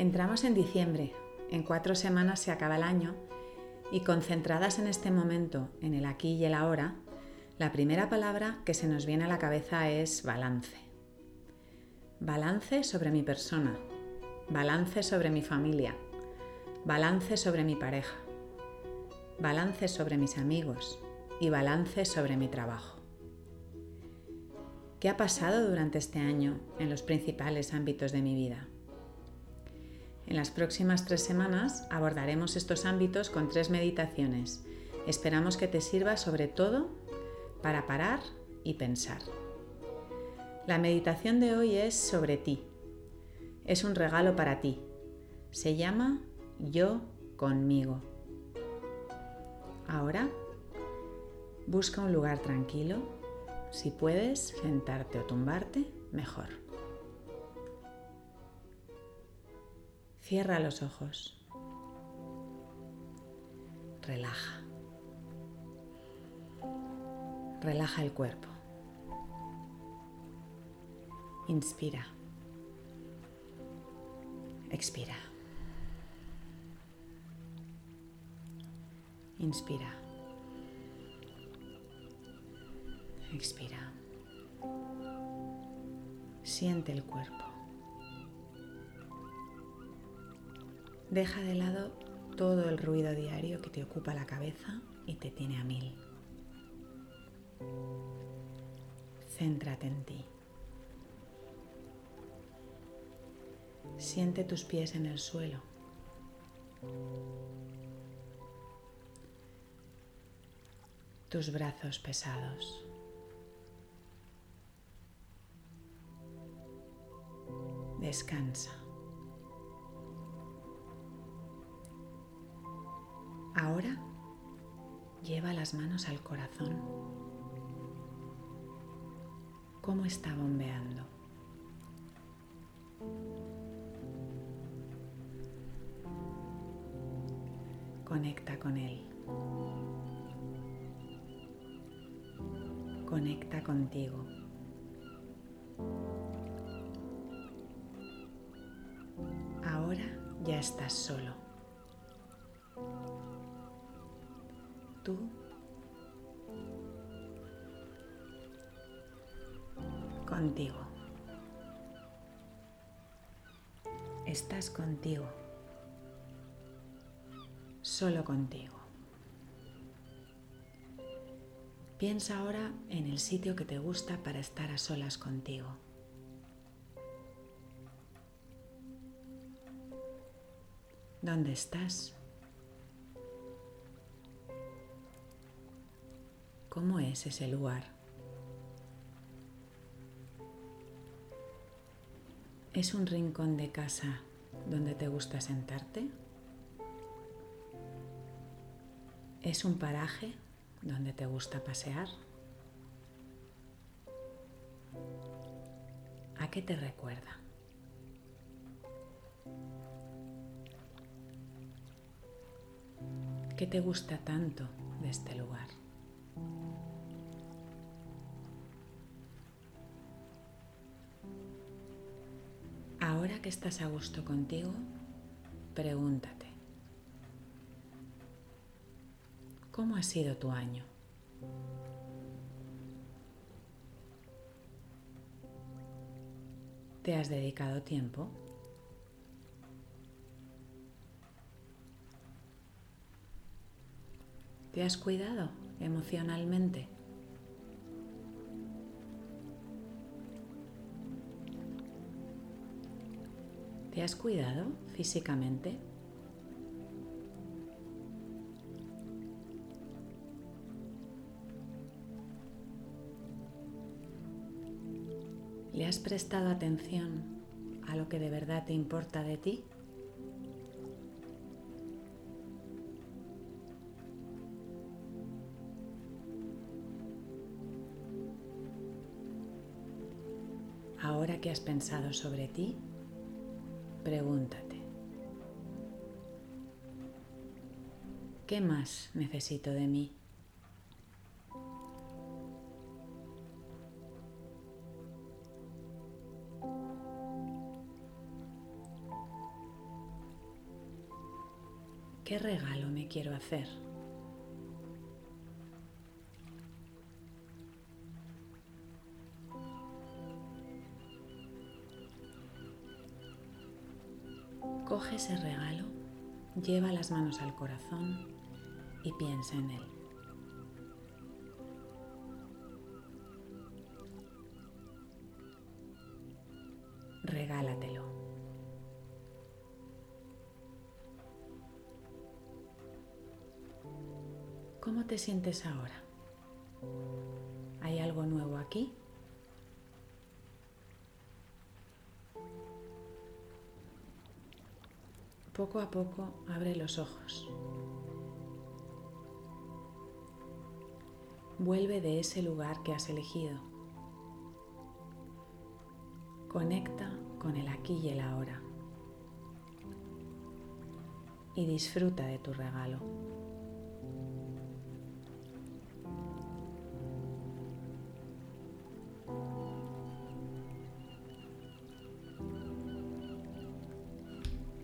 Entramos en diciembre, en cuatro semanas se acaba el año y concentradas en este momento, en el aquí y el ahora, la primera palabra que se nos viene a la cabeza es balance. Balance sobre mi persona, balance sobre mi familia, balance sobre mi pareja, balance sobre mis amigos y balance sobre mi trabajo. ¿Qué ha pasado durante este año en los principales ámbitos de mi vida? En las próximas tres semanas abordaremos estos ámbitos con tres meditaciones. Esperamos que te sirva sobre todo para parar y pensar. La meditación de hoy es sobre ti. Es un regalo para ti. Se llama Yo conmigo. Ahora, busca un lugar tranquilo. Si puedes, sentarte o tumbarte, mejor. Cierra los ojos. Relaja. Relaja el cuerpo. Inspira. Expira. Inspira. Expira. Siente el cuerpo. Deja de lado todo el ruido diario que te ocupa la cabeza y te tiene a mil. Céntrate en ti. Siente tus pies en el suelo. Tus brazos pesados. Descansa. Ahora lleva las manos al corazón. ¿Cómo está bombeando? Conecta con él. Conecta contigo. Ahora ya estás solo. Tú contigo. Estás contigo, solo contigo. Piensa ahora en el sitio que te gusta para estar a solas contigo. ¿Dónde estás? ¿Cómo es ese lugar? ¿Es un rincón de casa donde te gusta sentarte? ¿Es un paraje donde te gusta pasear? ¿A qué te recuerda? ¿Qué te gusta tanto de este lugar? Ahora que estás a gusto contigo, pregúntate, ¿cómo ha sido tu año? ¿Te has dedicado tiempo? ¿Te has cuidado emocionalmente? ¿Te has cuidado físicamente? ¿Le has prestado atención a lo que de verdad te importa de ti? Ahora que has pensado sobre ti, pregúntate, ¿qué más necesito de mí? ¿Qué regalo me quiero hacer? Coge ese regalo, lleva las manos al corazón y piensa en él. Regálatelo. ¿Cómo te sientes ahora? ¿Hay algo nuevo aquí? Poco a poco abre los ojos. Vuelve de ese lugar que has elegido. Conecta con el aquí y el ahora. Y disfruta de tu regalo.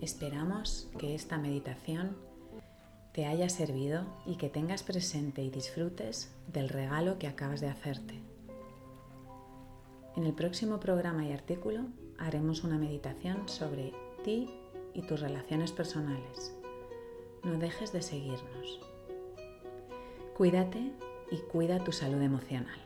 Esperamos que esta meditación te haya servido y que tengas presente y disfrutes del regalo que acabas de hacerte. En el próximo programa y artículo haremos una meditación sobre ti y tus relaciones personales. No dejes de seguirnos. Cuídate y cuida tu salud emocional.